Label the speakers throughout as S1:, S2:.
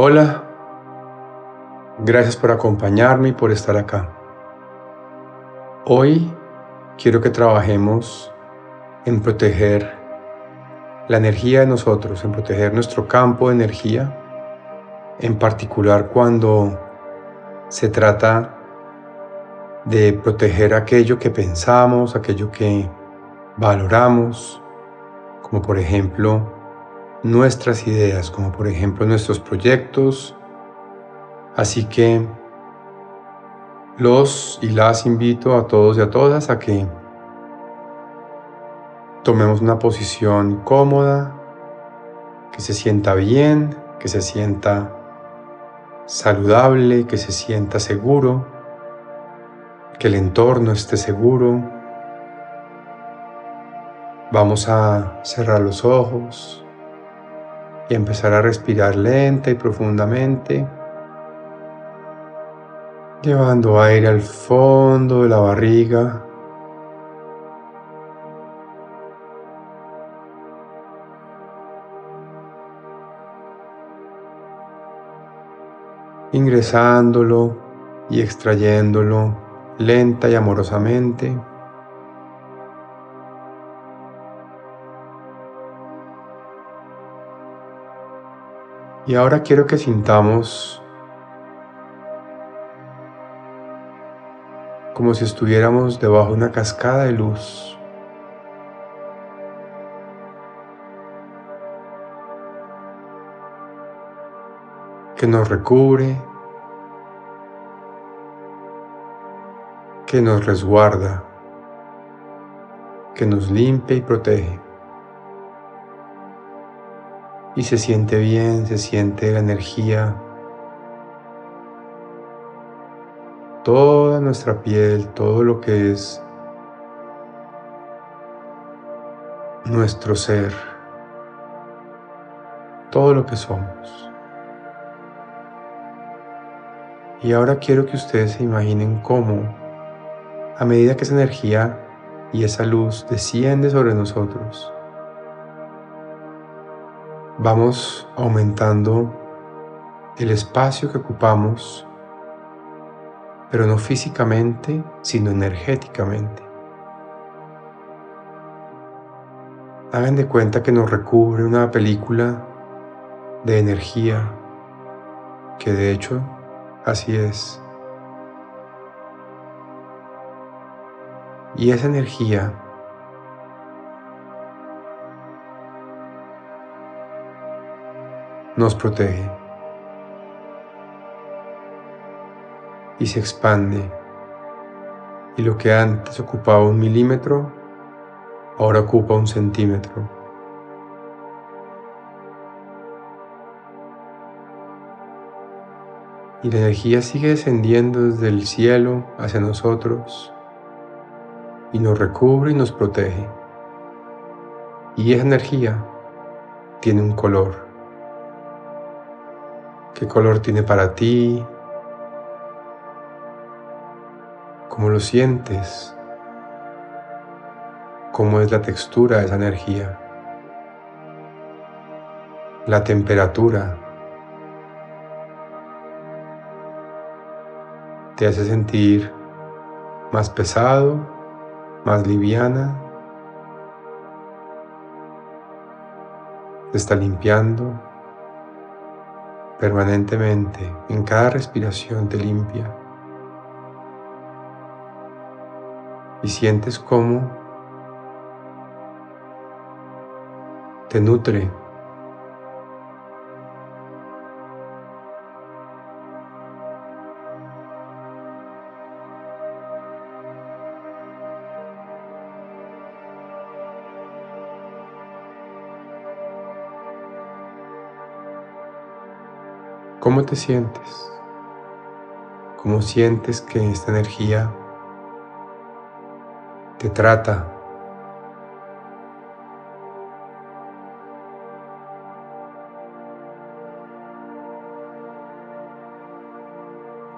S1: Hola, gracias por acompañarme y por estar acá. Hoy quiero que trabajemos en proteger la energía de nosotros, en proteger nuestro campo de energía, en particular cuando se trata de proteger aquello que pensamos, aquello que valoramos, como por ejemplo nuestras ideas, como por ejemplo nuestros proyectos. Así que los y las invito a todos y a todas a que tomemos una posición cómoda, que se sienta bien, que se sienta saludable, que se sienta seguro, que el entorno esté seguro. Vamos a cerrar los ojos y empezar a respirar lenta y profundamente, llevando aire al fondo de la barriga. ingresándolo y extrayéndolo lenta y amorosamente. Y ahora quiero que sintamos como si estuviéramos debajo de una cascada de luz. que nos recubre, que nos resguarda, que nos limpia y protege y se siente bien, se siente la energía. Toda nuestra piel, todo lo que es nuestro ser, todo lo que somos. Y ahora quiero que ustedes se imaginen cómo, a medida que esa energía y esa luz desciende sobre nosotros, vamos aumentando el espacio que ocupamos, pero no físicamente, sino energéticamente. Hagan de cuenta que nos recubre una película de energía, que de hecho así es. Y esa energía nos protege y se expande. Y lo que antes ocupaba un milímetro, ahora ocupa un centímetro. Y la energía sigue descendiendo desde el cielo hacia nosotros y nos recubre y nos protege. Y esa energía tiene un color. ¿Qué color tiene para ti? ¿Cómo lo sientes? ¿Cómo es la textura de esa energía? La temperatura. ¿Te hace sentir más pesado, más liviana? ¿Te está limpiando? Permanentemente, en cada respiración te limpia. Y sientes cómo te nutre. ¿Cómo te sientes? ¿Cómo sientes que esta energía te trata?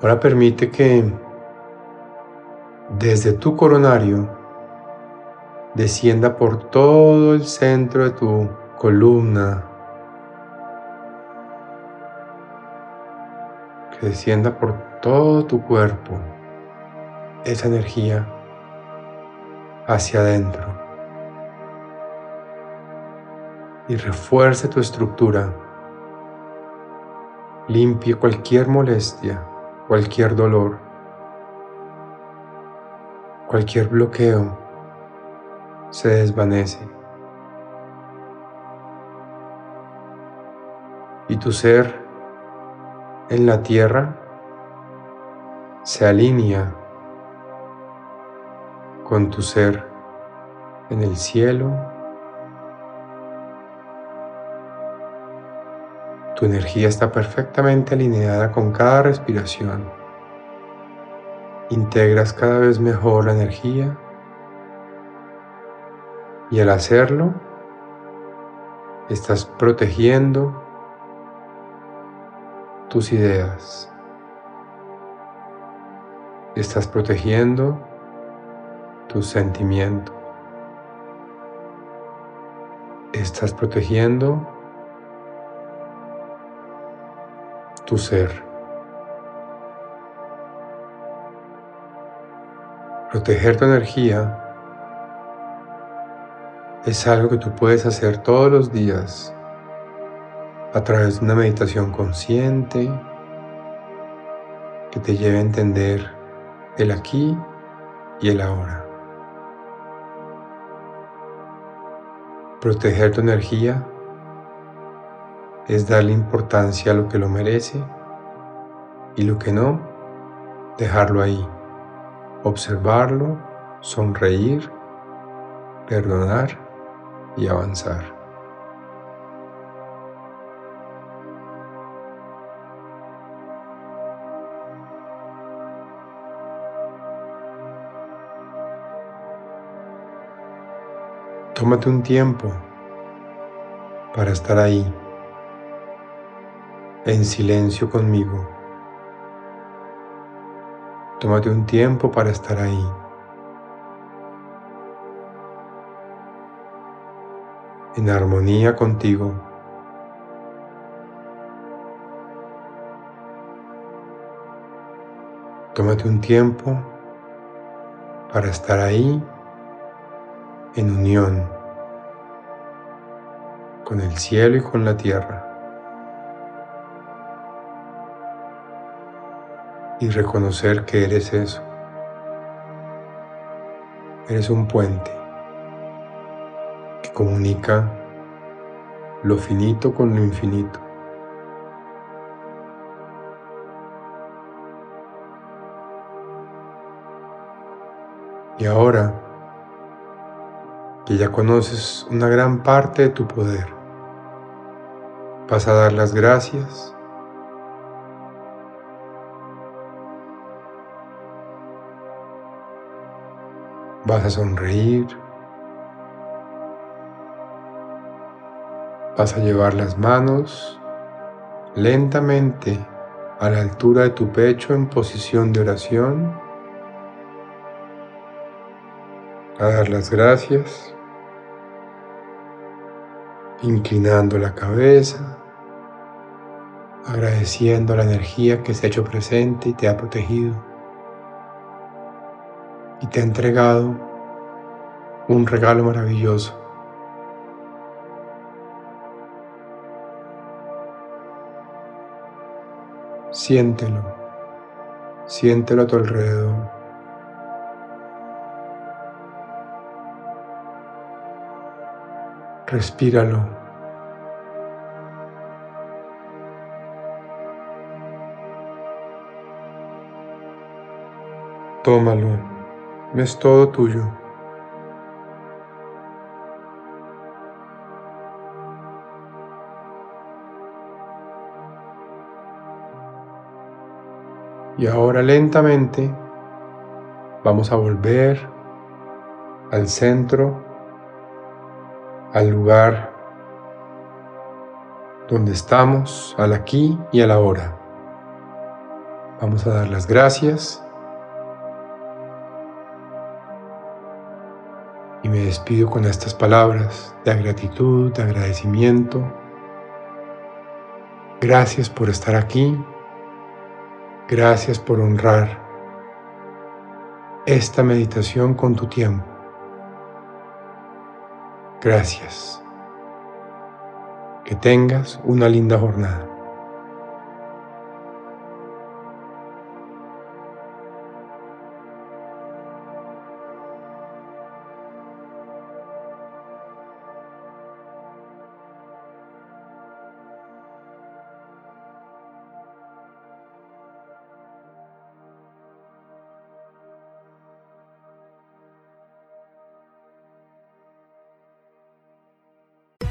S1: Ahora permite que desde tu coronario descienda por todo el centro de tu columna, que descienda por todo tu cuerpo esa energía hacia adentro y refuerce tu estructura, limpie cualquier molestia cualquier dolor, cualquier bloqueo se desvanece. Y tu ser en la tierra se alinea con tu ser en el cielo. Tu energía está perfectamente alineada con cada respiración. Integras cada vez mejor la energía y al hacerlo estás protegiendo tus ideas. Estás protegiendo tus sentimientos. Estás protegiendo tu ser. Proteger tu energía es algo que tú puedes hacer todos los días a través de una meditación consciente que te lleve a entender el aquí y el ahora. Proteger tu energía es darle importancia a lo que lo merece y lo que no, dejarlo ahí, observarlo, sonreír, perdonar y avanzar. Tómate un tiempo para estar ahí en silencio conmigo. Tómate un tiempo para estar ahí. En armonía contigo. Tómate un tiempo para estar ahí en unión con el cielo y con la tierra. y reconocer que eres eso. Eres un puente que comunica lo finito con lo infinito. Y ahora que ya conoces una gran parte de tu poder, vas a dar las gracias Vas a sonreír. Vas a llevar las manos lentamente a la altura de tu pecho en posición de oración. A dar las gracias. Inclinando la cabeza. Agradeciendo la energía que se ha hecho presente y te ha protegido y te ha entregado un regalo maravilloso. Siéntelo, siéntelo a tu alrededor. Respíralo. Tómalo es todo tuyo. Y ahora lentamente vamos a volver al centro, al lugar donde estamos, al aquí y al ahora. Vamos a dar las gracias. Y me despido con estas palabras de gratitud, de agradecimiento. Gracias por estar aquí. Gracias por honrar esta meditación con tu tiempo. Gracias. Que tengas una linda jornada.